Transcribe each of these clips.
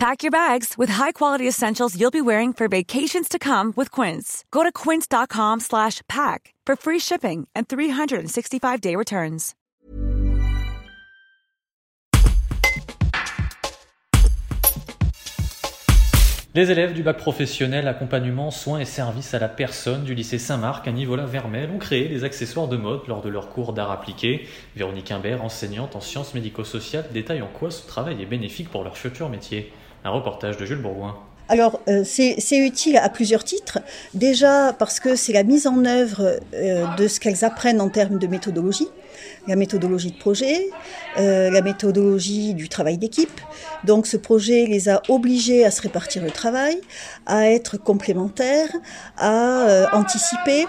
Pack your bags with high-quality essentials you'll be wearing for vacations to come with Quince. Go to quince.com slash pack for free shipping and 365-day returns. Les élèves du bac professionnel accompagnement, soins et services à la personne du lycée Saint-Marc à Nivola-Vermel ont créé des accessoires de mode lors de leur cours d'art appliqué. Véronique Imbert, enseignante en sciences médico-sociales, détaille en quoi ce travail est bénéfique pour leur futur métier. Un reportage de Jules Bourgoin. Alors, euh, c'est utile à plusieurs titres. Déjà parce que c'est la mise en œuvre euh, de ce qu'elles apprennent en termes de méthodologie la méthodologie de projet, euh, la méthodologie du travail d'équipe. Donc ce projet les a obligés à se répartir le travail, à être complémentaires, à anticiper.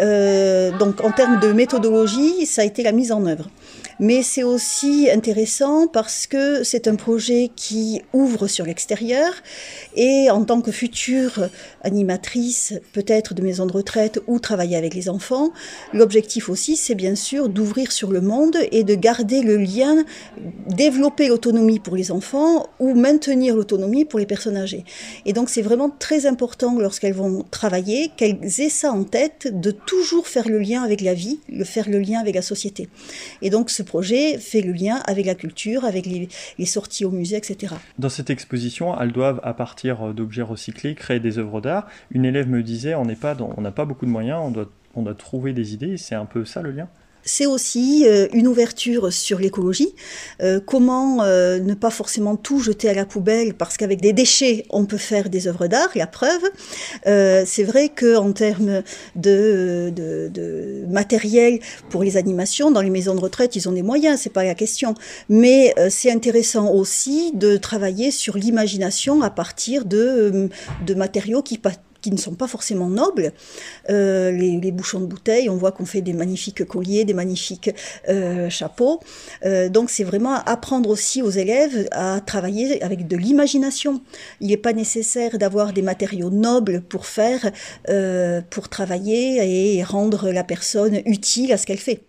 Donc en termes de méthodologie, ça a été la mise en œuvre mais c'est aussi intéressant parce que c'est un projet qui ouvre sur l'extérieur et en tant que future animatrice peut-être de maison de retraite ou travailler avec les enfants, l'objectif aussi c'est bien sûr d'ouvrir sur le monde et de garder le lien, développer l'autonomie pour les enfants ou maintenir l'autonomie pour les personnes âgées. Et donc c'est vraiment très important lorsqu'elles vont travailler qu'elles aient ça en tête de toujours faire le lien avec la vie, le faire le lien avec la société. Et donc ce projet fait le lien avec la culture, avec les, sorties au musée, etc. Dans cette exposition, elles doivent, à partir d'objets recyclés, créer des œuvres d'art. Une élève me disait, on n'a pas beaucoup de moyens, on doit, on doit trouver des idées, c'est un peu ça le lien? C'est aussi euh, une ouverture sur l'écologie. Euh, comment euh, ne pas forcément tout jeter à la poubelle parce qu'avec des déchets on peut faire des œuvres d'art. La preuve, c'est vrai que en termes de, matériel pour les animations dans les maisons de retraite, ils ont des moyens, c'est pas la question. Mais c'est intéressant aussi de travailler sur l'imagination à partir de, de matériaux qui qui ne sont pas forcément nobles. Euh, les, bouchons de bouteilles, on voit qu'on fait des magnifiques colliers, des magnifiques euh, chapeaux. Euh, donc c'est vraiment apprendre aussi aux élèves à travailler avec de l'imagination. Il n'est pas nécessaire d'avoir des matériaux nobles pour faire, pour travailler et rendre la personne utile à ce qu'elle fait.